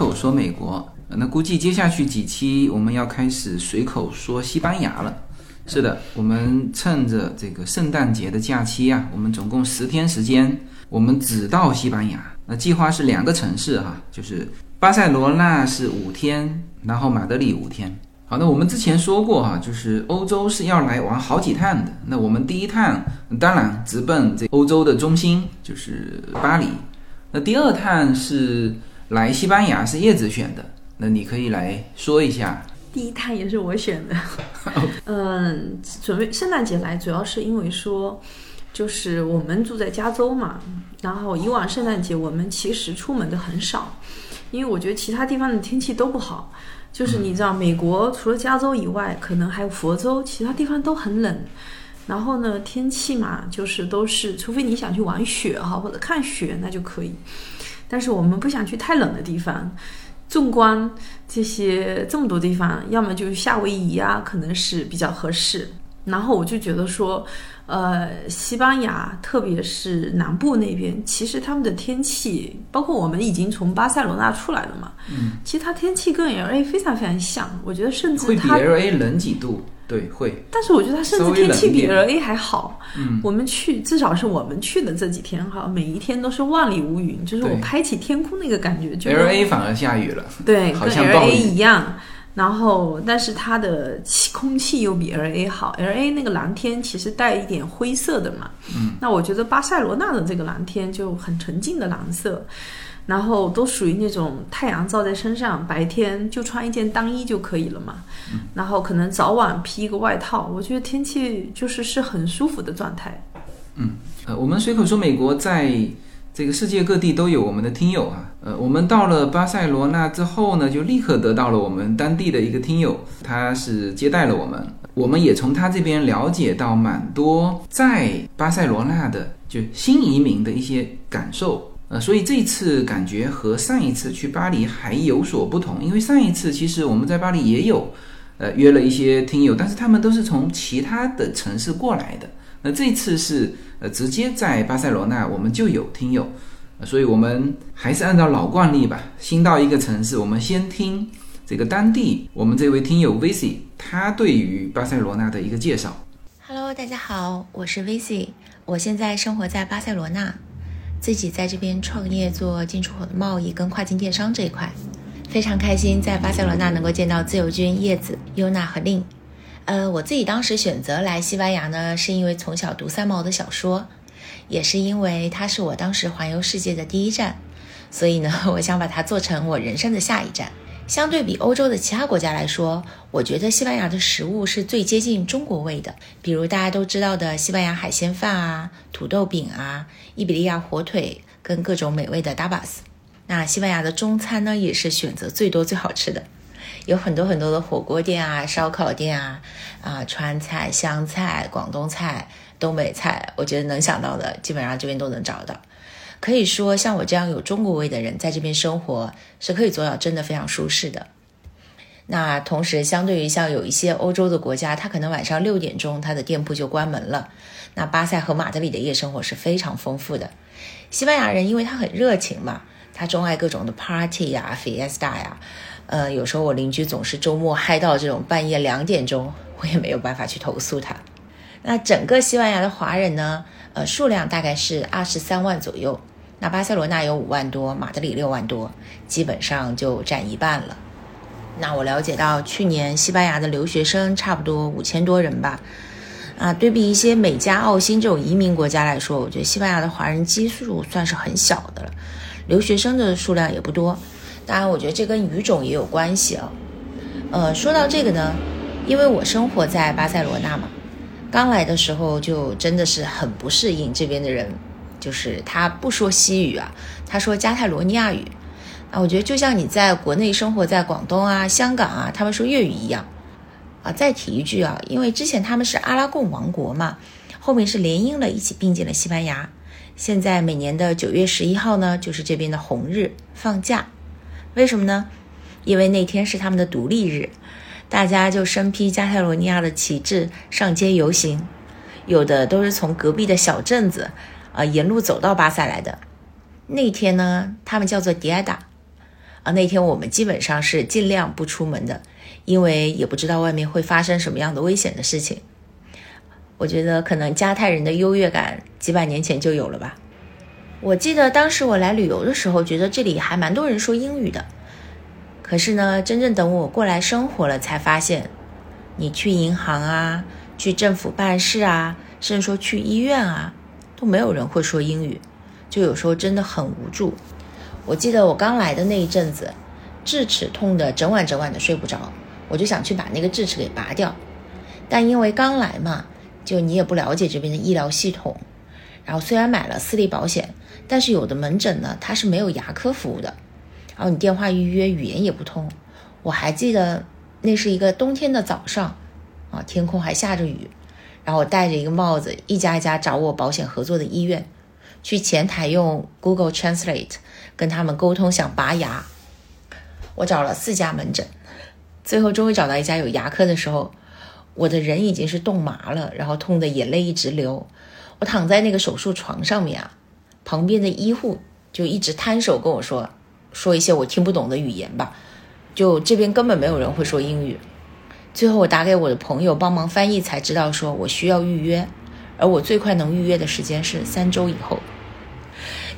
口说美国，那估计接下去几期我们要开始随口说西班牙了。是的，我们趁着这个圣诞节的假期啊，我们总共十天时间，我们只到西班牙。那计划是两个城市哈，就是巴塞罗那是五天，然后马德里五天。好，那我们之前说过哈，就是欧洲是要来玩好几趟的。那我们第一趟当然直奔这欧洲的中心，就是巴黎。那第二趟是来西班牙，是叶子选的。那你可以来说一下。第一趟也是我选的。嗯，准备圣诞节来，主要是因为说，就是我们住在加州嘛，然后以往圣诞节我们其实出门的很少，因为我觉得其他地方的天气都不好。就是你知道，美国除了加州以外，可能还有佛州，其他地方都很冷。然后呢，天气嘛，就是都是，除非你想去玩雪哈，或者看雪，那就可以。但是我们不想去太冷的地方。纵观这些这么多地方，要么就是夏威夷啊，可能是比较合适。然后我就觉得说。呃，西班牙，特别是南部那边，其实他们的天气，包括我们已经从巴塞罗那出来了嘛，嗯，其实它天气跟 L A 非常非常像，我觉得甚至会比 L A 冷几度，对，会。但是我觉得它甚至天气比 L A 还好。嗯，我们去，至少是我们去的这几天哈，每一天都是万里无云，就是我拍起天空那个感觉。就 L A 反而下雨了，对，跟 L A 一样。然后，但是它的气空气又比 L A 好，L A 那个蓝天其实带一点灰色的嘛。嗯，那我觉得巴塞罗那的这个蓝天就很纯净的蓝色，然后都属于那种太阳照在身上，白天就穿一件单衣就可以了嘛。嗯，然后可能早晚披一个外套，我觉得天气就是是很舒服的状态。嗯，呃，我们随口说美国在。这个世界各地都有我们的听友啊，呃，我们到了巴塞罗那之后呢，就立刻得到了我们当地的一个听友，他是接待了我们，我们也从他这边了解到蛮多在巴塞罗那的就新移民的一些感受，呃，所以这次感觉和上一次去巴黎还有所不同，因为上一次其实我们在巴黎也有，呃，约了一些听友，但是他们都是从其他的城市过来的。那这次是呃直接在巴塞罗那，我们就有听友，所以我们还是按照老惯例吧。新到一个城市，我们先听这个当地我们这位听友 Vic，他对于巴塞罗那的一个介绍。Hello，大家好，我是 Vic，我现在生活在巴塞罗那，自己在这边创业做进出口的贸易跟跨境电商这一块，非常开心在巴塞罗那能够见到自由军叶子、优娜和令。呃，我自己当时选择来西班牙呢，是因为从小读三毛的小说，也是因为它是我当时环游世界的第一站，所以呢，我想把它做成我人生的下一站。相对比欧洲的其他国家来说，我觉得西班牙的食物是最接近中国味的，比如大家都知道的西班牙海鲜饭啊、土豆饼啊、伊比利亚火腿跟各种美味的 tapas。那西班牙的中餐呢，也是选择最多、最好吃的。有很多很多的火锅店啊、烧烤店啊、啊川菜、湘菜、广东菜、东北菜，我觉得能想到的基本上这边都能找到。可以说，像我这样有中国味的人在这边生活是可以做到真的非常舒适的。那同时，相对于像有一些欧洲的国家，它可能晚上六点钟它的店铺就关门了。那巴塞和马德里的夜生活是非常丰富的。西班牙人因为他很热情嘛，他钟爱各种的 party 呀、fiesta 呀。呃，有时候我邻居总是周末嗨到这种半夜两点钟，我也没有办法去投诉他。那整个西班牙的华人呢，呃，数量大概是二十三万左右。那巴塞罗那有五万多，马德里六万多，基本上就占一半了。那我了解到，去年西班牙的留学生差不多五千多人吧。啊，对比一些美加、澳新这种移民国家来说，我觉得西班牙的华人基数算是很小的了，留学生的数量也不多。当然，我觉得这跟语种也有关系啊。呃，说到这个呢，因为我生活在巴塞罗那嘛，刚来的时候就真的是很不适应这边的人，就是他不说西语啊，他说加泰罗尼亚语啊。我觉得就像你在国内生活在广东啊、香港啊，他们说粤语一样啊。再提一句啊，因为之前他们是阿拉贡王国嘛，后面是联姻了，一起并进了西班牙。现在每年的九月十一号呢，就是这边的红日，放假。为什么呢？因为那天是他们的独立日，大家就身披加泰罗尼亚的旗帜上街游行，有的都是从隔壁的小镇子，呃，沿路走到巴塞来的。那天呢，他们叫做迪埃达，啊，那天我们基本上是尽量不出门的，因为也不知道外面会发生什么样的危险的事情。我觉得可能加泰人的优越感几百年前就有了吧。我记得当时我来旅游的时候，觉得这里还蛮多人说英语的。可是呢，真正等我过来生活了，才发现，你去银行啊，去政府办事啊，甚至说去医院啊，都没有人会说英语，就有时候真的很无助。我记得我刚来的那一阵子，智齿痛的整晚整晚的睡不着，我就想去把那个智齿给拔掉，但因为刚来嘛。就你也不了解这边的医疗系统，然后虽然买了私立保险，但是有的门诊呢它是没有牙科服务的，然后你电话预约语言也不通。我还记得那是一个冬天的早上，啊天空还下着雨，然后我戴着一个帽子，一家一家找我保险合作的医院，去前台用 Google Translate 跟他们沟通想拔牙。我找了四家门诊，最后终于找到一家有牙科的时候。我的人已经是冻麻了，然后痛得眼泪一直流。我躺在那个手术床上面啊，旁边的医护就一直摊手跟我说，说一些我听不懂的语言吧。就这边根本没有人会说英语。最后我打给我的朋友帮忙翻译，才知道说我需要预约，而我最快能预约的时间是三周以后。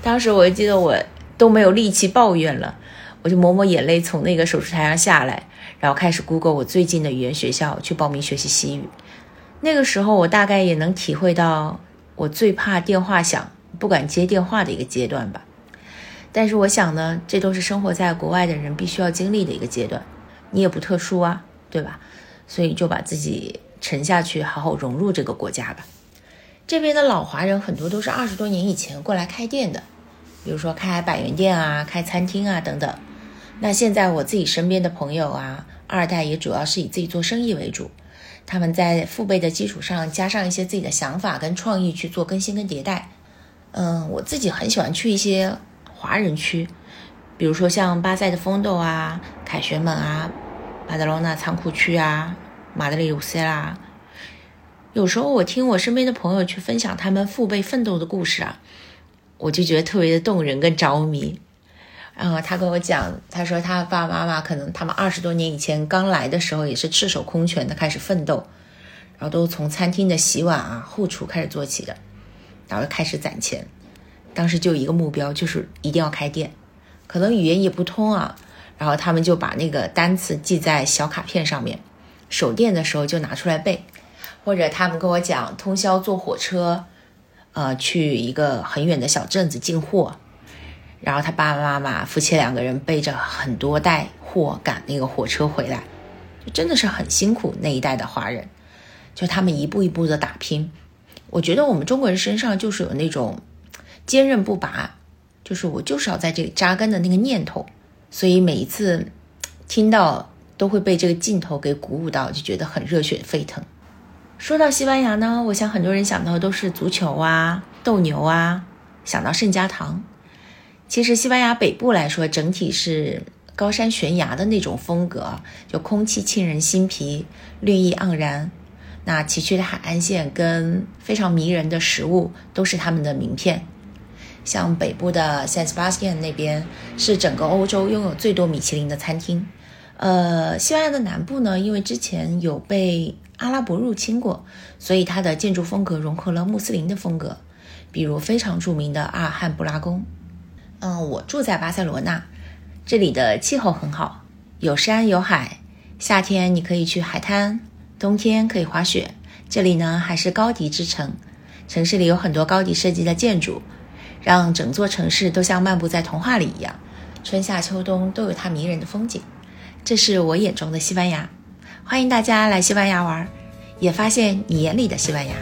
当时我记得我都没有力气抱怨了，我就抹抹眼泪从那个手术台上下来。然后开始 Google 我最近的语言学校去报名学习西语。那个时候我大概也能体会到我最怕电话响、不敢接电话的一个阶段吧。但是我想呢，这都是生活在国外的人必须要经历的一个阶段。你也不特殊啊，对吧？所以就把自己沉下去，好好融入这个国家吧。这边的老华人很多都是二十多年以前过来开店的，比如说开百元店啊、开餐厅啊等等。那现在我自己身边的朋友啊。二代也主要是以自己做生意为主，他们在父辈的基础上加上一些自己的想法跟创意去做更新跟迭代。嗯，我自己很喜欢去一些华人区，比如说像巴塞的风豆啊、凯旋门啊、巴德罗那仓库区啊、马德里乌塞啦。有时候我听我身边的朋友去分享他们父辈奋斗的故事啊，我就觉得特别的动人跟着迷。然后他跟我讲，他说他爸爸妈妈可能他们二十多年以前刚来的时候也是赤手空拳的开始奋斗，然后都从餐厅的洗碗啊、后厨开始做起的，然后开始攒钱，当时就一个目标就是一定要开店，可能语言也不通啊，然后他们就把那个单词记在小卡片上面，守店的时候就拿出来背，或者他们跟我讲通宵坐火车，呃，去一个很远的小镇子进货。然后他爸爸妈妈夫妻两个人背着很多袋货赶那个火车回来，就真的是很辛苦。那一代的华人，就他们一步一步的打拼。我觉得我们中国人身上就是有那种坚韧不拔，就是我就是要在这里扎根的那个念头。所以每一次听到都会被这个镜头给鼓舞到，就觉得很热血沸腾。说到西班牙呢，我想很多人想到都是足球啊、斗牛啊，想到圣家堂。其实西班牙北部来说，整体是高山悬崖的那种风格，就空气沁人心脾，绿意盎然。那崎岖的海岸线跟非常迷人的食物都是他们的名片。像北部的 San Sebastian 那边是整个欧洲拥有最多米其林的餐厅。呃，西班牙的南部呢，因为之前有被阿拉伯入侵过，所以它的建筑风格融合了穆斯林的风格，比如非常著名的阿尔汉布拉宫。嗯，我住在巴塞罗那，这里的气候很好，有山有海。夏天你可以去海滩，冬天可以滑雪。这里呢还是高迪之城，城市里有很多高迪设计的建筑，让整座城市都像漫步在童话里一样。春夏秋冬都有它迷人的风景，这是我眼中的西班牙。欢迎大家来西班牙玩，也发现你眼里的西班牙。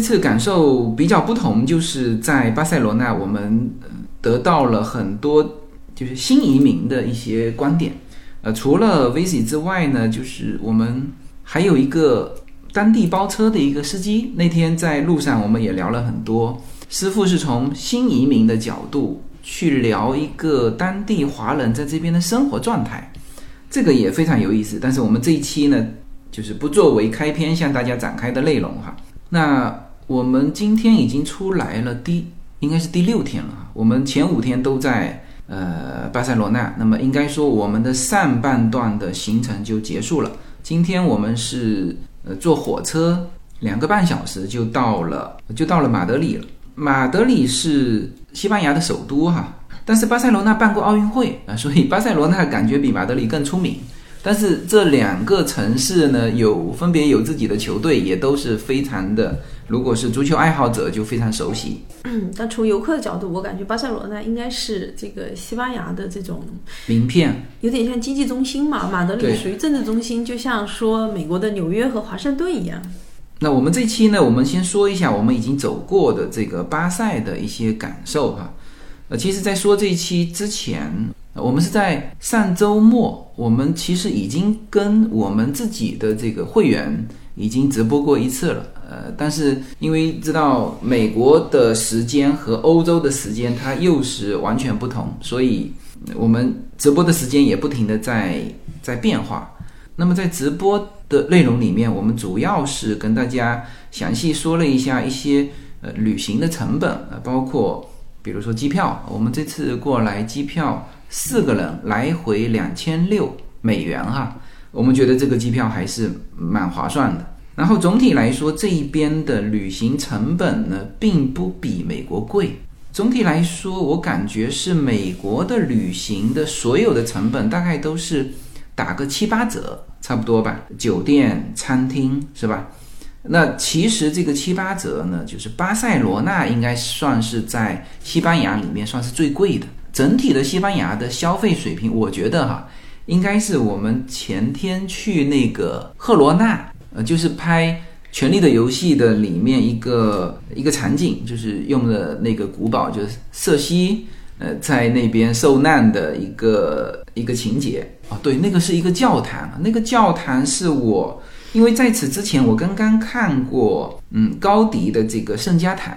这次感受比较不同，就是在巴塞罗那，我们得到了很多就是新移民的一些观点。呃，除了 Visi 之外呢，就是我们还有一个当地包车的一个司机。那天在路上我们也聊了很多，师傅是从新移民的角度去聊一个当地华人在这边的生活状态，这个也非常有意思。但是我们这一期呢，就是不作为开篇向大家展开的内容哈。那我们今天已经出来了第应该是第六天了，我们前五天都在。呃，巴塞罗那，那么应该说我们的上半段的行程就结束了。今天我们是呃坐火车两个半小时就到了，就到了马德里了。马德里是西班牙的首都哈，但是巴塞罗那办过奥运会啊，所以巴塞罗那感觉比马德里更出名。但是这两个城市呢，有分别有自己的球队，也都是非常的。如果是足球爱好者，就非常熟悉。嗯，但从游客的角度，我感觉巴塞罗那应该是这个西班牙的这种名片，有点像经济中心嘛。马德里属于政治中心，就像说美国的纽约和华盛顿一样。那我们这期呢，我们先说一下我们已经走过的这个巴塞的一些感受哈。呃，其实，在说这一期之前。我们是在上周末，我们其实已经跟我们自己的这个会员已经直播过一次了。呃，但是因为知道美国的时间和欧洲的时间它又是完全不同，所以我们直播的时间也不停的在在变化。那么在直播的内容里面，我们主要是跟大家详细说了一下一些呃旅行的成本，呃，包括比如说机票，我们这次过来机票。四个人来回两千六美元哈，我们觉得这个机票还是蛮划算的。然后总体来说，这一边的旅行成本呢，并不比美国贵。总体来说，我感觉是美国的旅行的所有的成本大概都是打个七八折，差不多吧。酒店、餐厅是吧？那其实这个七八折呢，就是巴塞罗那应该算是在西班牙里面算是最贵的。整体的西班牙的消费水平，我觉得哈，应该是我们前天去那个赫罗纳，呃，就是拍《权力的游戏》的里面一个一个场景，就是用的那个古堡，就是瑟西，呃，在那边受难的一个一个情节啊。对，那个是一个教堂，那个教堂是我，因为在此之前我刚刚看过，嗯，高迪的这个圣家堂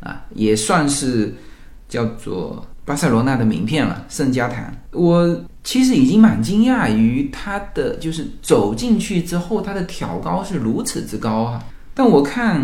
啊，也算是叫做。巴塞罗那的名片了，圣家堂。我其实已经蛮惊讶于它的，就是走进去之后，它的挑高是如此之高啊。但我看，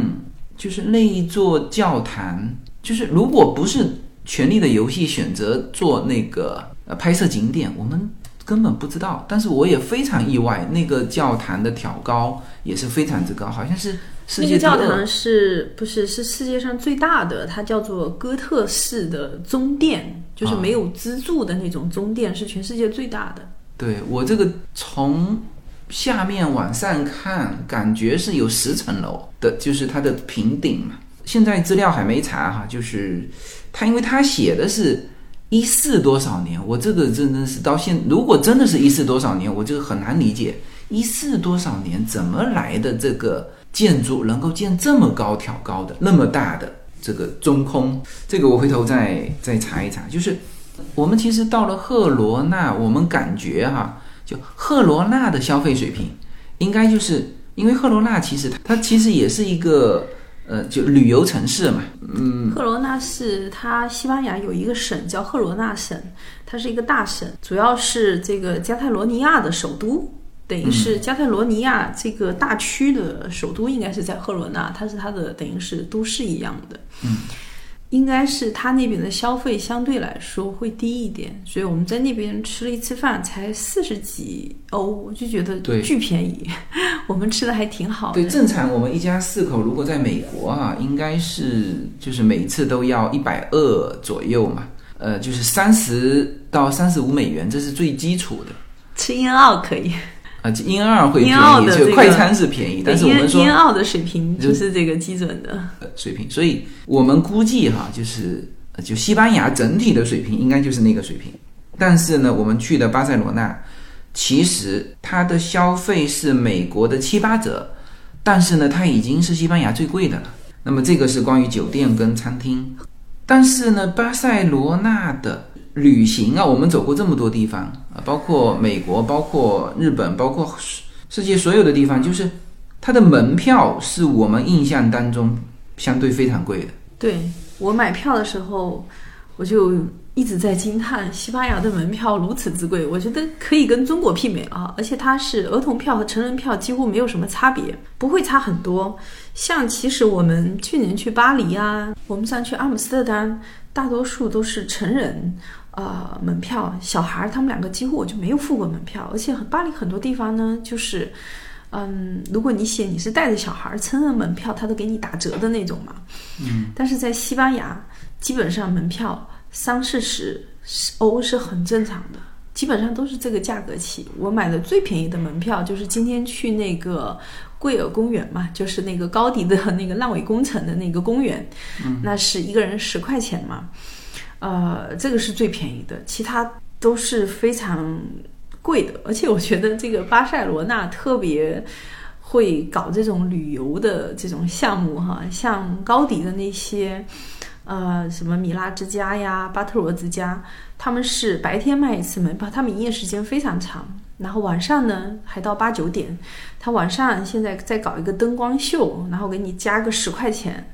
就是那一座教堂，就是如果不是《权力的游戏》选择做那个呃拍摄景点，我们根本不知道。但是我也非常意外，那个教堂的挑高也是非常之高，好像是。那个教堂是不是是世界上最大的？它叫做哥特式的宗殿，就是没有支柱的那种宗殿，是全世界最大的。对我这个从下面往上看，感觉是有十层楼的，就是它的平顶嘛。现在资料还没查哈，就是他，因为他写的是一四多少年，我这个真的是到现，如果真的是一四多少年，我就很难理解一四多少年怎么来的这个。建筑能够建这么高挑高的那么大的这个中空，这个我回头再再查一查。就是我们其实到了赫罗纳，我们感觉哈，就赫罗纳的消费水平，应该就是因为赫罗纳其实它其实也是一个呃就旅游城市嘛。嗯，赫罗纳是它西班牙有一个省叫赫罗纳省，它是一个大省，主要是这个加泰罗尼亚的首都。等于是加泰罗尼亚这个大区的首都应该是在赫罗纳，它是它的等于是都市一样的。嗯，应该是它那边的消费相对来说会低一点，所以我们在那边吃了一次饭才四十几欧，我就觉得巨便宜。我们吃的还挺好的。对，正常我们一家四口如果在美国啊，应该是就是每次都要一百二左右嘛，呃，就是三十到三十五美元，这是最基础的。吃英澳可以。啊，英二会便宜，就快餐是便宜，但是我们说英澳的水平就是这个基准的水平，所以我们估计哈，就是就西班牙整体的水平应该就是那个水平，但是呢，我们去的巴塞罗那，其实它的消费是美国的七八折，但是呢，它已经是西班牙最贵的了。那么这个是关于酒店跟餐厅。但是呢，巴塞罗那的旅行啊，我们走过这么多地方啊，包括美国，包括日本，包括世界所有的地方，就是它的门票是我们印象当中相对非常贵的。对我买票的时候，我就一直在惊叹西班牙的门票如此之贵，我觉得可以跟中国媲美啊！而且它是儿童票和成人票几乎没有什么差别，不会差很多。像其实我们去年去巴黎啊，我们上去阿姆斯特丹，大多数都是成人，呃，门票，小孩儿他们两个几乎我就没有付过门票，而且巴黎很多地方呢，就是，嗯，如果你写你是带着小孩儿成人门票，他都给你打折的那种嘛，嗯，但是在西班牙，基本上门票三四十欧是很正常的。基本上都是这个价格起。我买的最便宜的门票就是今天去那个贵尔公园嘛，就是那个高迪的那个烂尾工程的那个公园，那是一个人十块钱嘛。呃，这个是最便宜的，其他都是非常贵的。而且我觉得这个巴塞罗那特别会搞这种旅游的这种项目哈，像高迪的那些。呃，什么米拉之家呀，巴特罗之家，他们是白天卖一次门票，他们营业时间非常长，然后晚上呢还到八九点。他晚上现在再搞一个灯光秀，然后给你加个十块钱，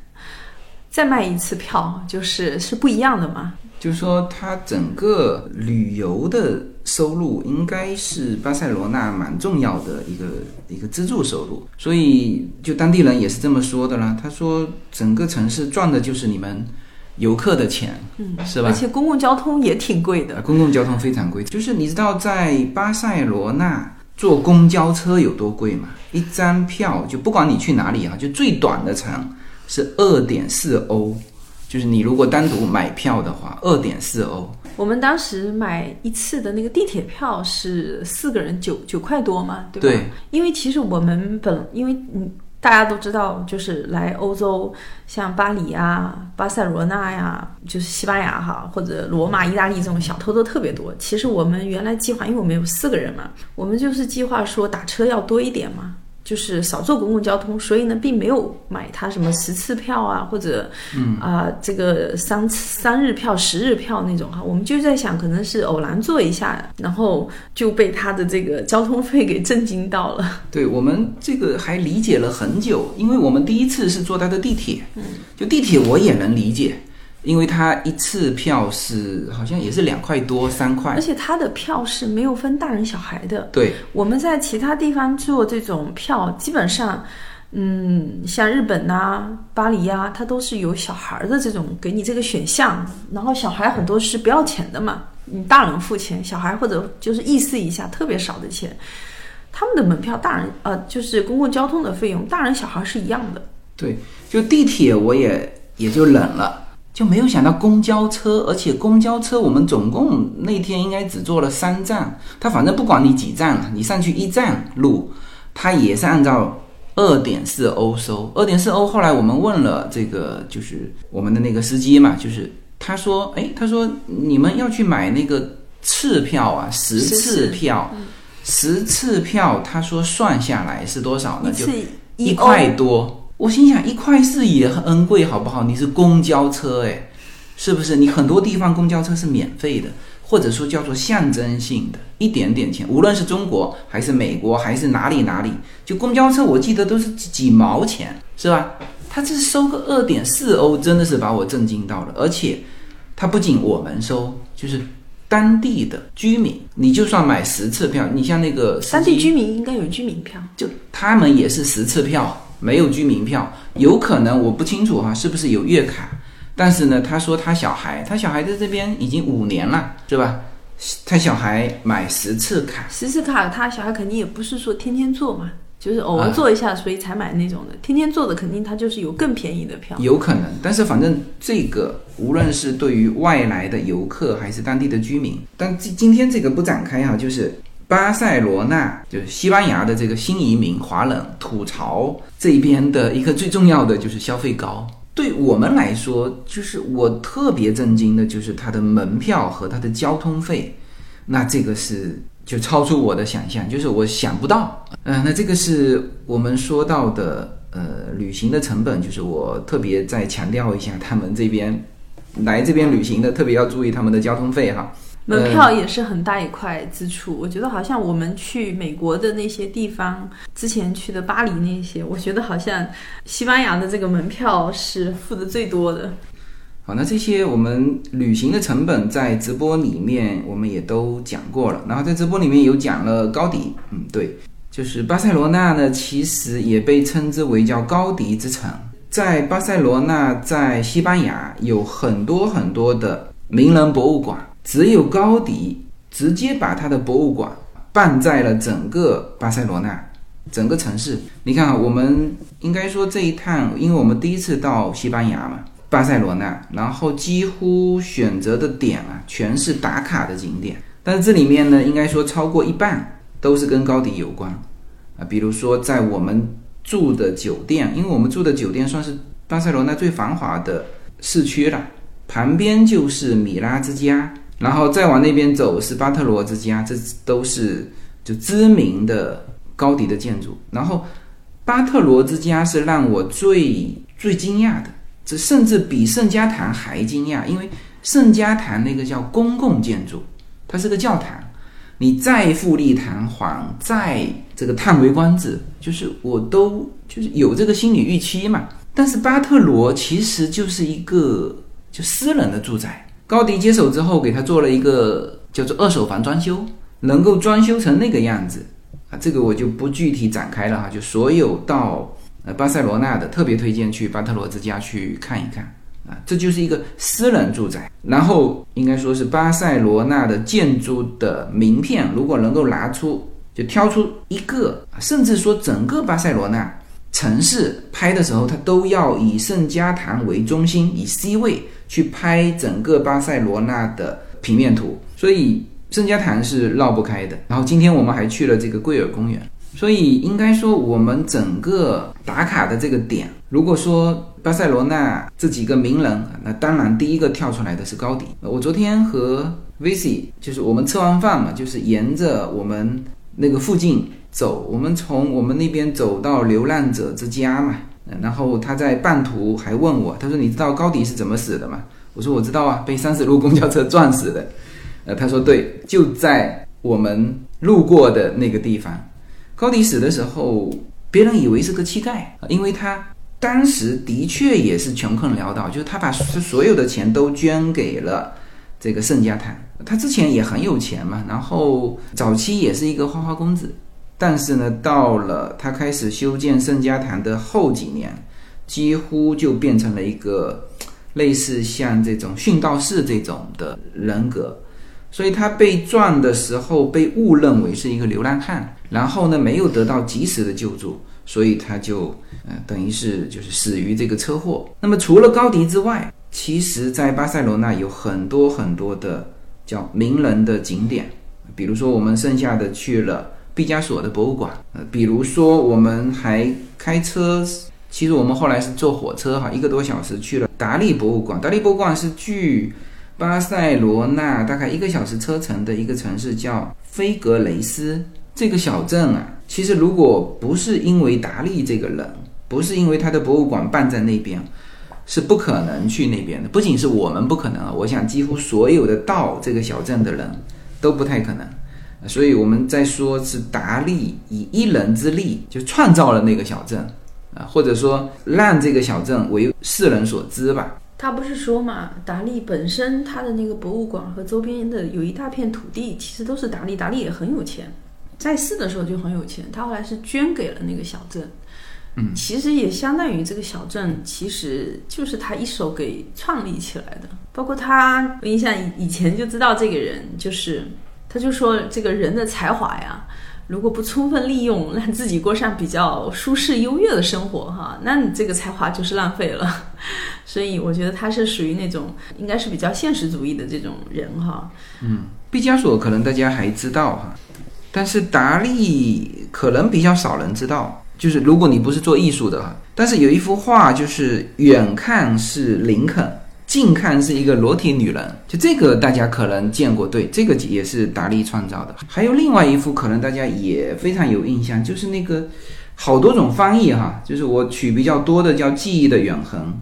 再卖一次票，就是是不一样的嘛。就是说，它整个旅游的收入应该是巴塞罗那蛮重要的一个一个支柱收入，所以就当地人也是这么说的啦。他说，整个城市赚的就是你们。游客的钱，嗯，是吧？而且公共交通也挺贵的。公共交通非常贵，就是你知道在巴塞罗那坐公交车有多贵吗？一张票就不管你去哪里啊，就最短的程是二点四欧，就是你如果单独买票的话，二点四欧。我们当时买一次的那个地铁票是四个人九九块多嘛，对吧？对。因为其实我们本因为嗯。大家都知道，就是来欧洲，像巴黎呀、巴塞罗那呀，就是西班牙哈，或者罗马、意大利这种小偷都特别多。其实我们原来计划，因为我们有四个人嘛，我们就是计划说打车要多一点嘛。就是少坐公共交通，所以呢，并没有买他什么十次票啊，或者，嗯啊，这个三三日票、十日票那种哈。我们就在想，可能是偶然坐一下，然后就被他的这个交通费给震惊到了。对我们这个还理解了很久，因为我们第一次是坐他的地铁，嗯，就地铁我也能理解。因为它一次票是好像也是两块多三块，而且它的票是没有分大人小孩的。对，我们在其他地方做这种票，基本上，嗯，像日本呐、巴黎呀，它都是有小孩的这种给你这个选项，然后小孩很多是不要钱的嘛，你大人付钱，小孩或者就是意思一下特别少的钱。他们的门票，大人呃就是公共交通的费用，大人小孩是一样的。对，就地铁我也也就忍了。就没有想到公交车，而且公交车我们总共那天应该只坐了三站，他反正不管你几站了，你上去一站路，他也是按照二点四欧收。二点四欧，后来我们问了这个就是我们的那个司机嘛，就是他说，哎，他说你们要去买那个次票啊，十次票，十次票，他说算下来是多少呢？就一块多。我心想，一块四也很恩贵，好不好？你是公交车，诶，是不是？你很多地方公交车是免费的，或者说叫做象征性的，一点点钱。无论是中国还是美国还是哪里哪里，就公交车，我记得都是几几毛钱，是吧？他这收个二点四欧，真的是把我震惊到了。而且，他不仅我们收，就是当地的居民，你就算买十次票，你像那个当地居民应该有居民票，就他们也是十次票。没有居民票，有可能我不清楚哈，是不是有月卡？但是呢，他说他小孩，他小孩在这边已经五年了，是吧？他小孩买十次卡，十次卡，他小孩肯定也不是说天天坐嘛，就是偶尔坐一下，所以才买那种的。天天坐的肯定他就是有更便宜的票，有可能。但是反正这个无论是对于外来的游客还是当地的居民，但今今天这个不展开哈，就是。巴塞罗那就是西班牙的这个新移民华人吐槽这边的一个最重要的就是消费高。对我们来说，就是我特别震惊的就是它的门票和它的交通费，那这个是就超出我的想象，就是我想不到。嗯，那这个是我们说到的呃旅行的成本，就是我特别再强调一下他们这边来这边旅行的，特别要注意他们的交通费哈。门票也是很大一块支出，我觉得好像我们去美国的那些地方，之前去的巴黎那些，我觉得好像西班牙的这个门票是付的最多的。好，那这些我们旅行的成本在直播里面我们也都讲过了，然后在直播里面有讲了高迪，嗯，对，就是巴塞罗那呢，其实也被称之为叫高迪之城，在巴塞罗那，在西班牙有很多很多的名人博物馆。只有高迪直接把他的博物馆办在了整个巴塞罗那，整个城市。你看啊，我们应该说这一趟，因为我们第一次到西班牙嘛，巴塞罗那，然后几乎选择的点啊，全是打卡的景点。但是这里面呢，应该说超过一半都是跟高迪有关啊。比如说在我们住的酒店，因为我们住的酒店算是巴塞罗那最繁华的市区了，旁边就是米拉之家。然后再往那边走是巴特罗之家，这都是就知名的高迪的建筑。然后巴特罗之家是让我最最惊讶的，这甚至比圣家堂还惊讶，因为圣家堂那个叫公共建筑，它是个教堂，你再富丽堂皇，再这个叹为观止，就是我都就是有这个心理预期嘛。但是巴特罗其实就是一个就私人的住宅。高迪接手之后，给他做了一个叫做二手房装修，能够装修成那个样子啊，这个我就不具体展开了哈。就所有到呃巴塞罗那的，特别推荐去巴特罗之家去看一看啊，这就是一个私人住宅。然后应该说是巴塞罗那的建筑的名片，如果能够拿出就挑出一个，甚至说整个巴塞罗那城市拍的时候，它都要以圣家堂为中心，以 C 位。去拍整个巴塞罗那的平面图，所以圣家堂是绕不开的。然后今天我们还去了这个贵尔公园，所以应该说我们整个打卡的这个点，如果说巴塞罗那这几个名人，那当然第一个跳出来的是高迪。我昨天和 Vici 就是我们吃完饭嘛，就是沿着我们那个附近走，我们从我们那边走到流浪者之家嘛。然后他在半途还问我，他说：“你知道高迪是怎么死的吗？”我说：“我知道啊，被三十路公交车撞死的。”呃，他说：“对，就在我们路过的那个地方。高迪死的时候，别人以为是个乞丐，因为他当时的确也是穷困潦倒，就是他把所有的钱都捐给了这个圣家堂。他之前也很有钱嘛，然后早期也是一个花花公子。”但是呢，到了他开始修建圣家堂的后几年，几乎就变成了一个类似像这种殉道士这种的人格，所以他被撞的时候被误认为是一个流浪汉，然后呢没有得到及时的救助，所以他就呃等于是就是死于这个车祸。那么除了高迪之外，其实在巴塞罗那有很多很多的叫名人的景点，比如说我们剩下的去了。毕加索的博物馆，呃，比如说我们还开车，其实我们后来是坐火车哈，一个多小时去了达利博物馆。达利博物馆是距巴塞罗那大概一个小时车程的一个城市，叫菲格雷斯。这个小镇啊，其实如果不是因为达利这个人，不是因为他的博物馆办在那边，是不可能去那边的。不仅是我们不可能啊，我想几乎所有的到这个小镇的人都不太可能。所以我们在说是达利以一人之力就创造了那个小镇，啊，或者说让这个小镇为世人所知吧。他不是说嘛，达利本身他的那个博物馆和周边的有一大片土地，其实都是达利。达利也很有钱，在世的时候就很有钱。他后来是捐给了那个小镇，嗯，其实也相当于这个小镇其实就是他一手给创立起来的。包括他，我印象以以前就知道这个人就是。他就说：“这个人的才华呀，如果不充分利用，让自己过上比较舒适优越的生活，哈，那你这个才华就是浪费了。所以我觉得他是属于那种应该是比较现实主义的这种人，哈。嗯，毕加索可能大家还知道哈，但是达利可能比较少人知道。就是如果你不是做艺术的哈，但是有一幅画，就是远看是林肯。”近看是一个裸体女人，就这个大家可能见过，对，这个也是达利创造的。还有另外一幅，可能大家也非常有印象，就是那个好多种翻译哈，就是我取比较多的叫《记忆的远恒》，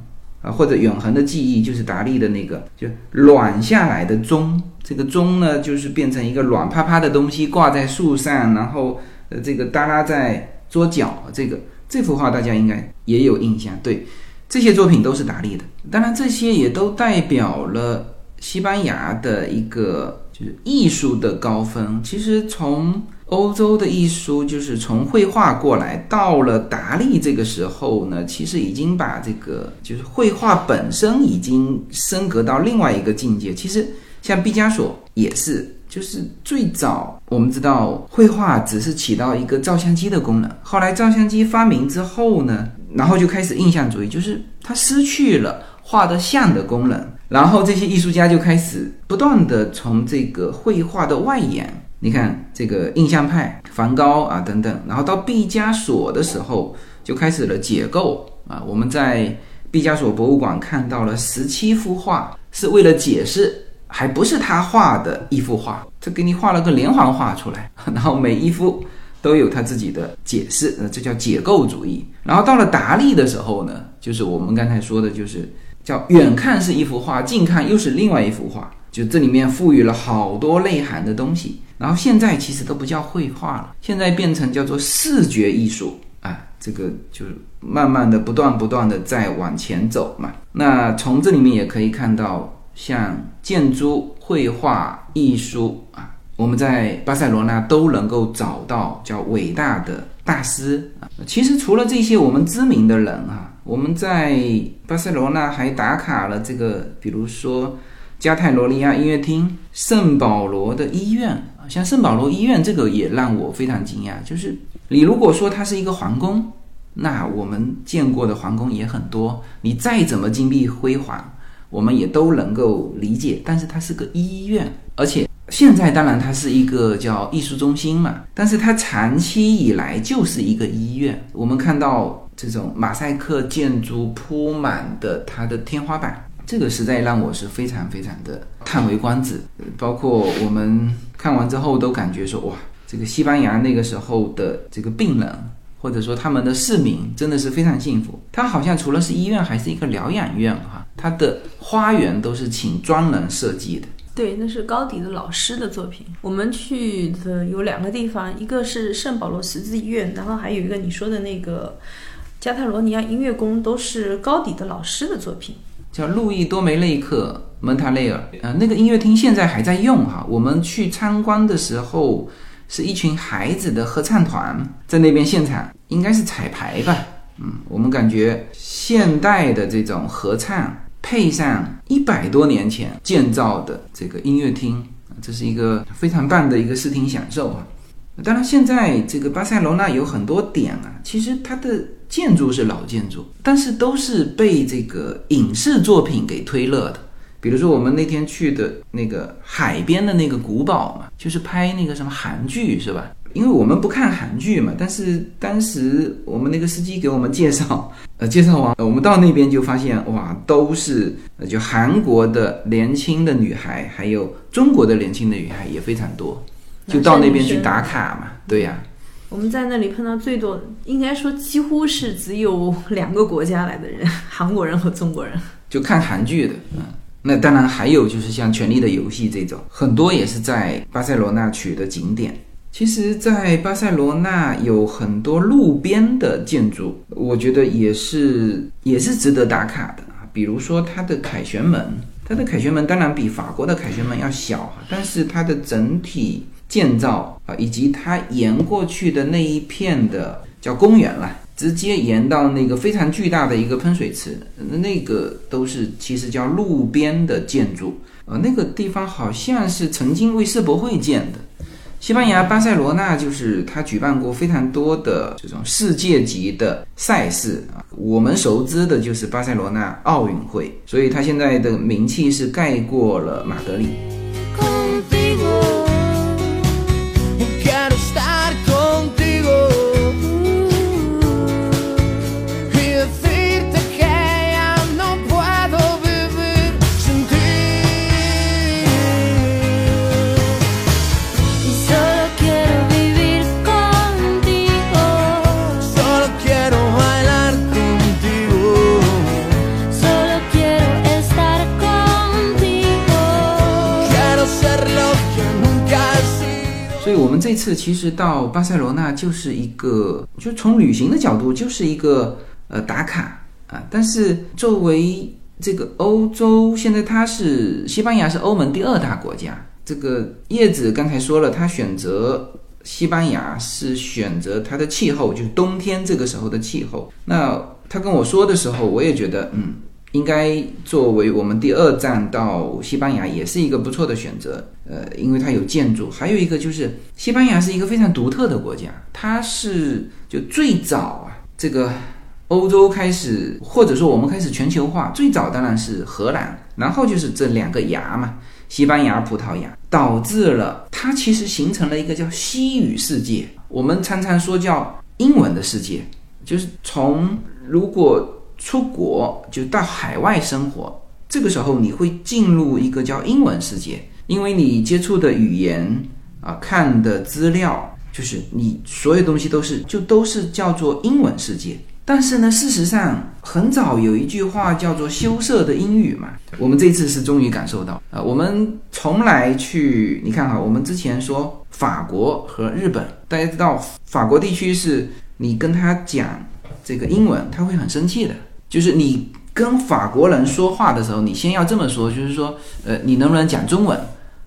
啊，或者永恒的记忆，就是达利的那个就软下来的钟。这个钟呢，就是变成一个软趴趴的东西挂在树上，然后呃，这个耷拉在桌角。这个这幅画大家应该也有印象。对，这些作品都是达利的。当然，这些也都代表了西班牙的一个就是艺术的高峰。其实从欧洲的艺术，就是从绘画过来，到了达利这个时候呢，其实已经把这个就是绘画本身已经升格到另外一个境界。其实。像毕加索也是，就是最早我们知道绘画只是起到一个照相机的功能，后来照相机发明之后呢，然后就开始印象主义，就是他失去了画的像的功能，然后这些艺术家就开始不断的从这个绘画的外延，你看这个印象派，梵高啊等等，然后到毕加索的时候就开始了解构啊，我们在毕加索博物馆看到了十七幅画，是为了解释。还不是他画的一幅画，这给你画了个连环画出来，然后每一幅都有他自己的解释，呃，这叫解构主义。然后到了达利的时候呢，就是我们刚才说的，就是叫远看是一幅画，近看又是另外一幅画，就这里面赋予了好多内涵的东西。然后现在其实都不叫绘画了，现在变成叫做视觉艺术啊，这个就是慢慢的、不断不断的在往前走嘛。那从这里面也可以看到。像建筑、绘画、艺术啊，我们在巴塞罗那都能够找到叫伟大的大师。其实除了这些我们知名的人啊，我们在巴塞罗那还打卡了这个，比如说加泰罗尼亚音乐厅、圣保罗的医院啊。像圣保罗医院这个也让我非常惊讶，就是你如果说它是一个皇宫，那我们见过的皇宫也很多，你再怎么金碧辉煌。我们也都能够理解，但是它是个医院，而且现在当然它是一个叫艺术中心嘛，但是它长期以来就是一个医院。我们看到这种马赛克建筑铺满的它的天花板，这个实在让我是非常非常的叹为观止。包括我们看完之后都感觉说，哇，这个西班牙那个时候的这个病人。或者说他们的市民真的是非常幸福。它好像除了是医院，还是一个疗养院哈。它的花园都是请专人设计的。对，那是高迪的老师的作品。我们去的有两个地方，一个是圣保罗十字医院，然后还有一个你说的那个加泰罗尼亚音乐宫，都是高迪的老师的作品。叫路易多梅内克蒙塔雷尔，呃，那个音乐厅现在还在用哈。我们去参观的时候。是一群孩子的合唱团在那边现场，应该是彩排吧。嗯，我们感觉现代的这种合唱配上一百多年前建造的这个音乐厅，这是一个非常棒的一个视听享受啊。当然，现在这个巴塞罗那有很多点啊，其实它的建筑是老建筑，但是都是被这个影视作品给推热的。比如说我们那天去的那个海边的那个古堡嘛，就是拍那个什么韩剧是吧？因为我们不看韩剧嘛，但是当时我们那个司机给我们介绍，呃，介绍完，我们到那边就发现哇，都是就韩国的年轻的女孩，还有中国的年轻的女孩也非常多，就到那边去打卡嘛。对呀，我们在那里碰到最多，应该说几乎是只有两个国家来的人，韩国人和中国人，就看韩剧的，嗯。那当然还有就是像《权力的游戏》这种，很多也是在巴塞罗那取的景点。其实，在巴塞罗那有很多路边的建筑，我觉得也是也是值得打卡的啊。比如说它的凯旋门，它的凯旋门当然比法国的凯旋门要小，但是它的整体建造啊，以及它沿过去的那一片的叫公园了。直接沿到那个非常巨大的一个喷水池，那个都是其实叫路边的建筑，呃，那个地方好像是曾经为世博会建的。西班牙巴塞罗那就是他举办过非常多的这种世界级的赛事啊，我们熟知的就是巴塞罗那奥运会，所以他现在的名气是盖过了马德里。我们这次其实到巴塞罗那就是一个，就从旅行的角度就是一个呃打卡啊。但是作为这个欧洲，现在它是西班牙是欧盟第二大国家。这个叶子刚才说了，他选择西班牙是选择它的气候，就是冬天这个时候的气候。那他跟我说的时候，我也觉得嗯。应该作为我们第二站到西班牙也是一个不错的选择，呃，因为它有建筑，还有一个就是西班牙是一个非常独特的国家，它是就最早啊，这个欧洲开始或者说我们开始全球化，最早当然是荷兰，然后就是这两个牙嘛，西班牙、葡萄牙，导致了它其实形成了一个叫西语世界，我们常常说叫英文的世界，就是从如果。出国就到海外生活，这个时候你会进入一个叫英文世界，因为你接触的语言啊，看的资料，就是你所有东西都是就都是叫做英文世界。但是呢，事实上很早有一句话叫做羞涩的英语嘛，我们这次是终于感受到啊，我们从来去你看哈，我们之前说法国和日本，大家知道法国地区是你跟他讲。这个英文他会很生气的，就是你跟法国人说话的时候，你先要这么说，就是说，呃，你能不能讲中文？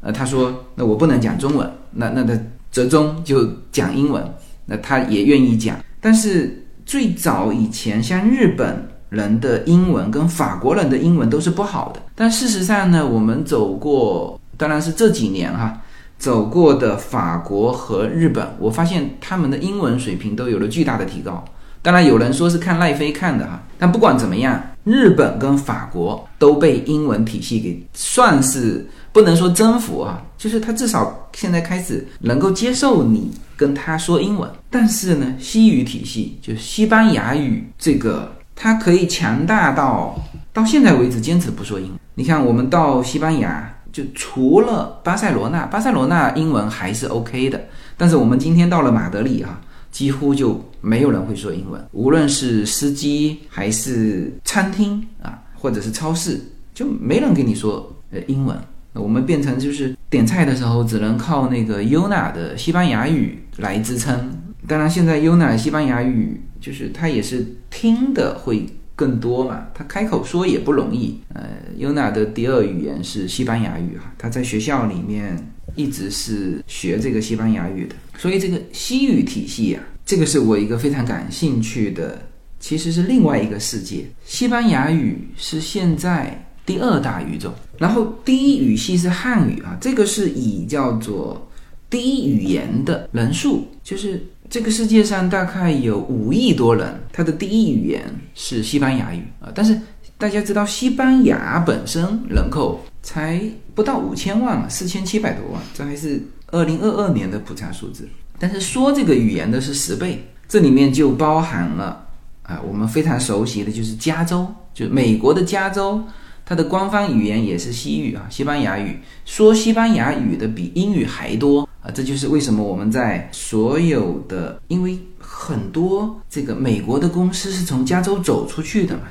呃，他说，那我不能讲中文，那那他折中就讲英文，那他也愿意讲。但是最早以前，像日本人的英文跟法国人的英文都是不好的。但事实上呢，我们走过，当然是这几年哈，走过的法国和日本，我发现他们的英文水平都有了巨大的提高。当然有人说是看赖飞看的哈，但不管怎么样，日本跟法国都被英文体系给算是不能说征服啊，就是他至少现在开始能够接受你跟他说英文。但是呢，西语体系就西班牙语这个，它可以强大到到现在为止坚持不说英文。你看，我们到西班牙，就除了巴塞罗那，巴塞罗那英文还是 OK 的，但是我们今天到了马德里啊。几乎就没有人会说英文，无论是司机还是餐厅啊，或者是超市，就没人跟你说呃英文。我们变成就是点菜的时候只能靠那个 Yuna 的西班牙语来支撑。当然，现在 Yuna 西班牙语就是他也是听的会更多嘛，他开口说也不容易。呃，Yuna 的第二语言是西班牙语哈，他在学校里面一直是学这个西班牙语的。所以这个西语体系啊，这个是我一个非常感兴趣的，其实是另外一个世界。西班牙语是现在第二大语种，然后第一语系是汉语啊，这个是以叫做第一语言的人数，就是这个世界上大概有五亿多人，他的第一语言是西班牙语啊。但是大家知道，西班牙本身人口才不到五千万嘛，四千七百多万，这还是。二零二二年的普查数字，但是说这个语言的是十倍，这里面就包含了啊，我们非常熟悉的就是加州，就美国的加州，它的官方语言也是西语啊，西班牙语，说西班牙语的比英语还多啊，这就是为什么我们在所有的，因为很多这个美国的公司是从加州走出去的嘛，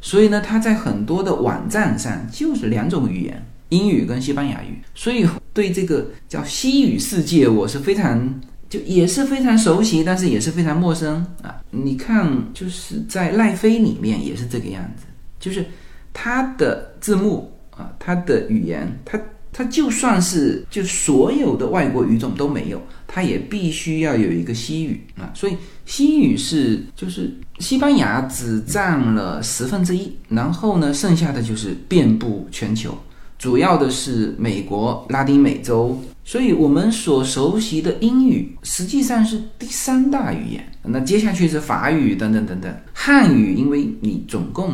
所以呢，它在很多的网站上就是两种语言。英语跟西班牙语，所以对这个叫西语世界，我是非常就也是非常熟悉，但是也是非常陌生啊。你看，就是在赖飞里面也是这个样子，就是它的字幕啊，它的语言，它它就算是就所有的外国语种都没有，它也必须要有一个西语啊。所以西语是就是西班牙只占了十分之一，然后呢，剩下的就是遍布全球。主要的是美国、拉丁美洲，所以我们所熟悉的英语实际上是第三大语言。那接下去是法语等等等等。汉语，因为你总共，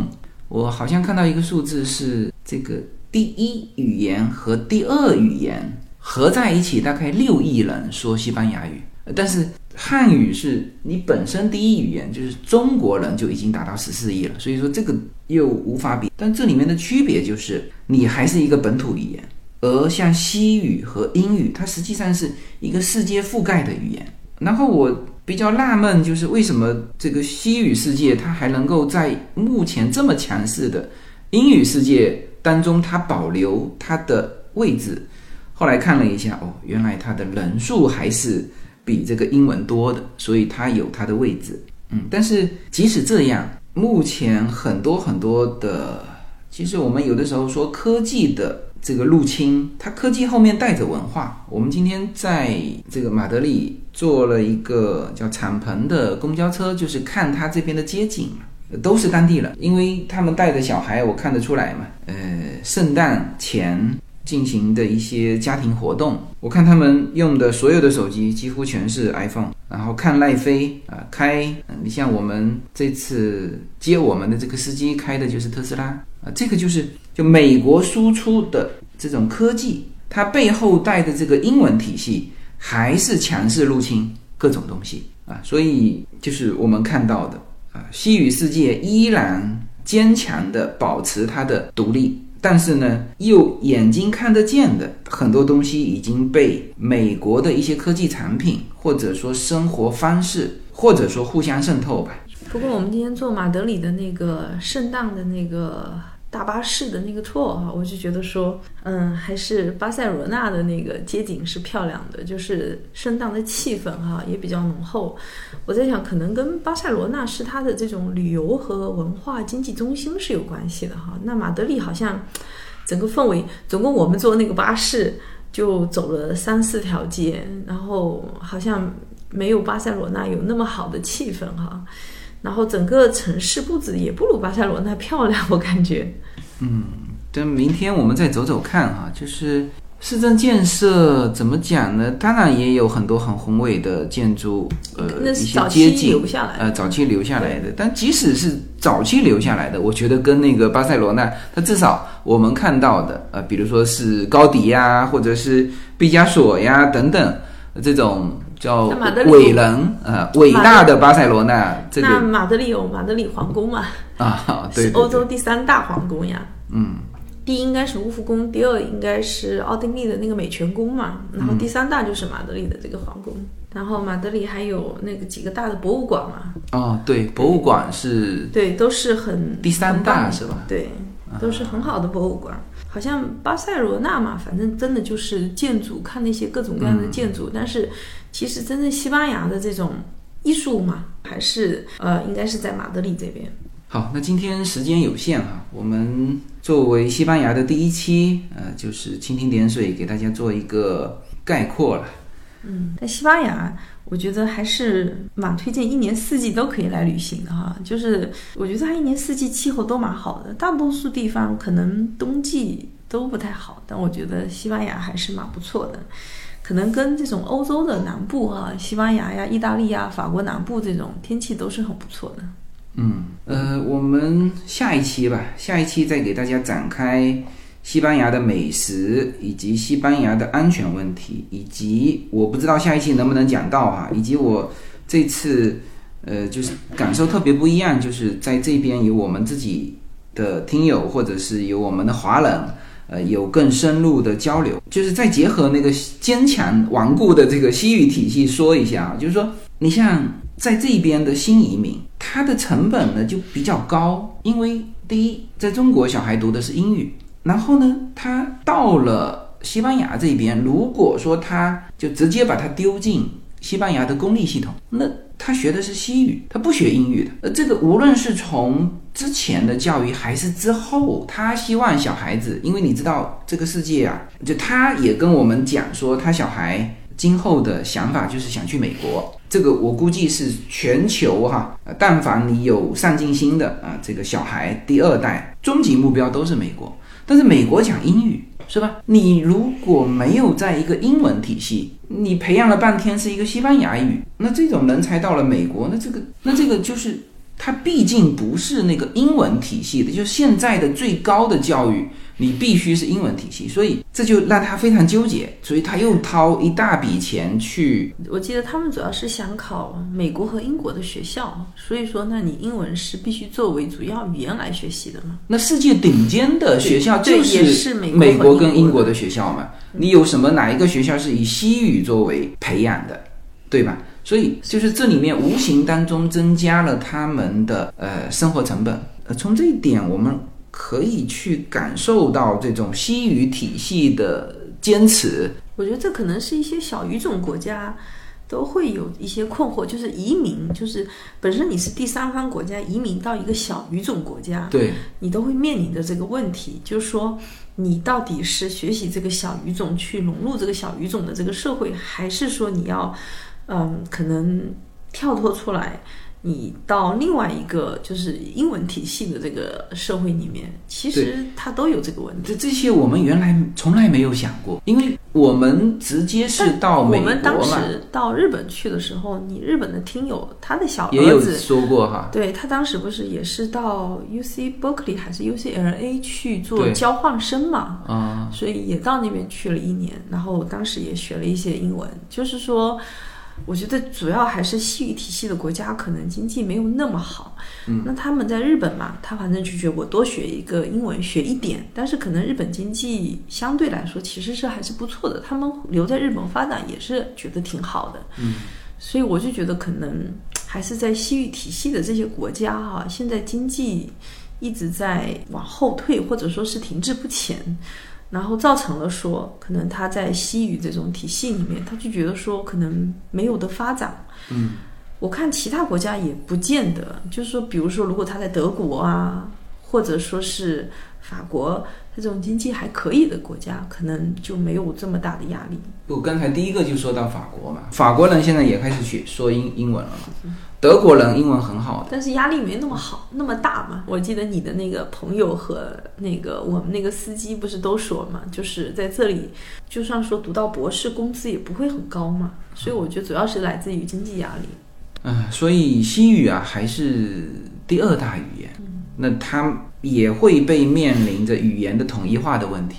我好像看到一个数字是这个第一语言和第二语言合在一起，大概六亿人说西班牙语，但是。汉语是你本身第一语言，就是中国人就已经达到十四亿了，所以说这个又无法比。但这里面的区别就是，你还是一个本土语言，而像西语和英语，它实际上是一个世界覆盖的语言。然后我比较纳闷，就是为什么这个西语世界它还能够在目前这么强势的英语世界当中，它保留它的位置。后来看了一下，哦，原来它的人数还是比这个英文多的，所以它有它的位置。嗯，但是即使这样，目前很多很多的，其实我们有的时候说科技的这个入侵，它科技后面带着文化。我们今天在这个马德里坐了一个叫敞篷的公交车，就是看它这边的街景嘛，都是当地人，因为他们带着小孩，我看得出来嘛。呃，圣诞前。进行的一些家庭活动，我看他们用的所有的手机几乎全是 iPhone，然后看奈飞啊开，你像我们这次接我们的这个司机开的就是特斯拉啊，这个就是就美国输出的这种科技，它背后带的这个英文体系还是强势入侵各种东西啊，所以就是我们看到的啊，西语世界依然坚强的保持它的独立。但是呢，又眼睛看得见的很多东西已经被美国的一些科技产品，或者说生活方式，或者说互相渗透吧。不过我们今天做马德里的那个圣诞的那个。大巴士的那个 tour 哈，我就觉得说，嗯，还是巴塞罗那的那个街景是漂亮的，就是圣诞的气氛哈也比较浓厚。我在想，可能跟巴塞罗那是它的这种旅游和文化经济中心是有关系的哈。那马德里好像整个氛围，总共我们坐那个巴士就走了三四条街，然后好像没有巴塞罗那有那么好的气氛哈。然后整个城市布置也不如巴塞罗那漂亮，我感觉。嗯，等明天我们再走走看哈，就是市政建设怎么讲呢？当然也有很多很宏伟的建筑，呃，一些街景，呃，早期留下来的。但即使是早期留下来的，我觉得跟那个巴塞罗那，它至少我们看到的，呃，比如说是高迪呀，或者是毕加索呀等等这种。叫伟人，呃，伟大的巴塞罗那。这个那马德里有马德里皇宫嘛？啊，对，是欧洲第三大皇宫呀。嗯，第一应该是卢浮宫，第二应该是奥地利的那个美泉宫嘛。然后第三大就是马德里的这个皇宫。然后马德里还有那个几个大的博物馆嘛？哦，对，博物馆是，对，都是很第三大是吧？对，都是很好的博物馆。好像巴塞罗那嘛，反正真的就是建筑，看那些各种各样的建筑。但是，其实真正西班牙的这种艺术嘛，还是呃，应该是在马德里这边。好，那今天时间有限哈，我们作为西班牙的第一期，呃，就是蜻蜓点水给大家做一个概括了。嗯，在西班牙。我觉得还是蛮推荐，一年四季都可以来旅行的哈。就是我觉得它一年四季气候都蛮好的，大多数地方可能冬季都不太好，但我觉得西班牙还是蛮不错的。可能跟这种欧洲的南部哈，西班牙呀、意大利呀、法国南部这种天气都是很不错的。嗯，呃，我们下一期吧，下一期再给大家展开。西班牙的美食，以及西班牙的安全问题，以及我不知道下一期能不能讲到哈，以及我这次呃就是感受特别不一样，就是在这边有我们自己的听友，或者是有我们的华人，呃有更深入的交流，就是再结合那个坚强顽固的这个西语体系说一下啊，就是说你像在这边的新移民，他的成本呢就比较高，因为第一在中国小孩读的是英语。然后呢，他到了西班牙这边，如果说他就直接把他丢进西班牙的公立系统，那他学的是西语，他不学英语的。呃，这个无论是从之前的教育还是之后，他希望小孩子，因为你知道这个世界啊，就他也跟我们讲说，他小孩今后的想法就是想去美国。这个我估计是全球哈，但凡你有上进心的啊，这个小孩第二代终极目标都是美国。但是美国讲英语是吧？你如果没有在一个英文体系，你培养了半天是一个西班牙语，那这种人才到了美国，那这个那这个就是他毕竟不是那个英文体系的，就现在的最高的教育。你必须是英文体系，所以这就让他非常纠结，所以他又掏一大笔钱去。我记得他们主要是想考美国和英国的学校，所以说，那你英文是必须作为主要语言来学习的嘛？那世界顶尖的学校就是美国跟英国的学校嘛？你有什么哪一个学校是以西语作为培养的，对吧？所以就是这里面无形当中增加了他们的呃生活成本。呃，从这一点我们。可以去感受到这种西语体系的坚持。我觉得这可能是一些小语种国家都会有一些困惑，就是移民，就是本身你是第三方国家移民到一个小语种国家，对，你都会面临的这个问题，就是说你到底是学习这个小语种去融入这个小语种的这个社会，还是说你要，嗯，可能跳脱出来。你到另外一个就是英文体系的这个社会里面，其实它都有这个问题。这这些我们原来从来没有想过，因为我们直接是到美国我们当时到日本去的时候，你日本的听友他的小也有儿子，说过哈，对他当时不是也是到 U C Berkeley 还是 U C L A 去做交换生嘛？啊、所以也到那边去了一年，然后当时也学了一些英文。就是说，我觉得主要还是西域体系的国家可能经济没有那么好。嗯，那他们在日本嘛，他反正就觉得我多学一个英文学一点，但是可能日本经济相对来说其实是还是不错的，他们留在日本发展也是觉得挺好的。嗯，所以我就觉得可能还是在西域体系的这些国家哈、现在经济一直在往后退，或者说是停滞不前，然后造成了说，可能他在西语这种体系里面，他就觉得说可能没有的发展。嗯，我看其他国家也不见得，就是说，比如说，如果他在德国啊，或者说是法国这种经济还可以的国家，可能就没有这么大的压力。不，刚才第一个就说到法国嘛，法国人现在也开始学说英英文了嘛，德国人英文很好的，但是压力没那么好，那么大嘛。我记得你的那个朋友和那个我们那个司机不是都说嘛，就是在这里，就算说读到博士，工资也不会很高嘛。所以我觉得主要是来自于经济压力。嗯、所以西语啊还是第二大语言，那它也会被面临着语言的统一化的问题，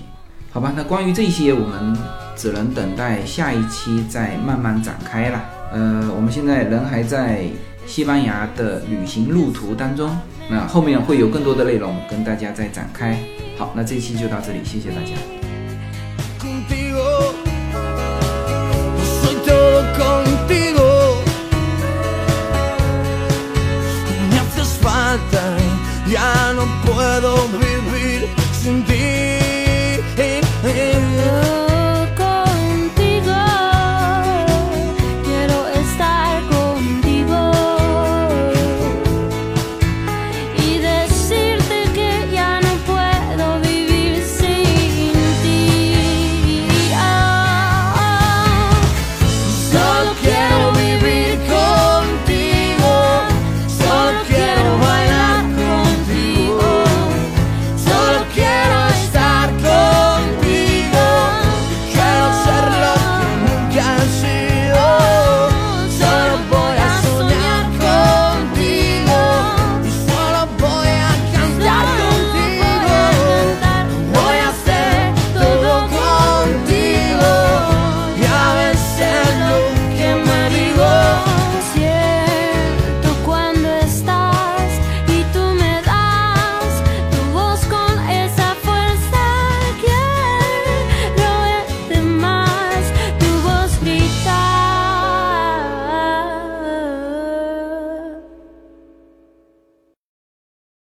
好吧？那关于这些，我们只能等待下一期再慢慢展开了。呃，我们现在人还在西班牙的旅行路途当中，那后面会有更多的内容跟大家再展开。好，那这期就到这里，谢谢大家。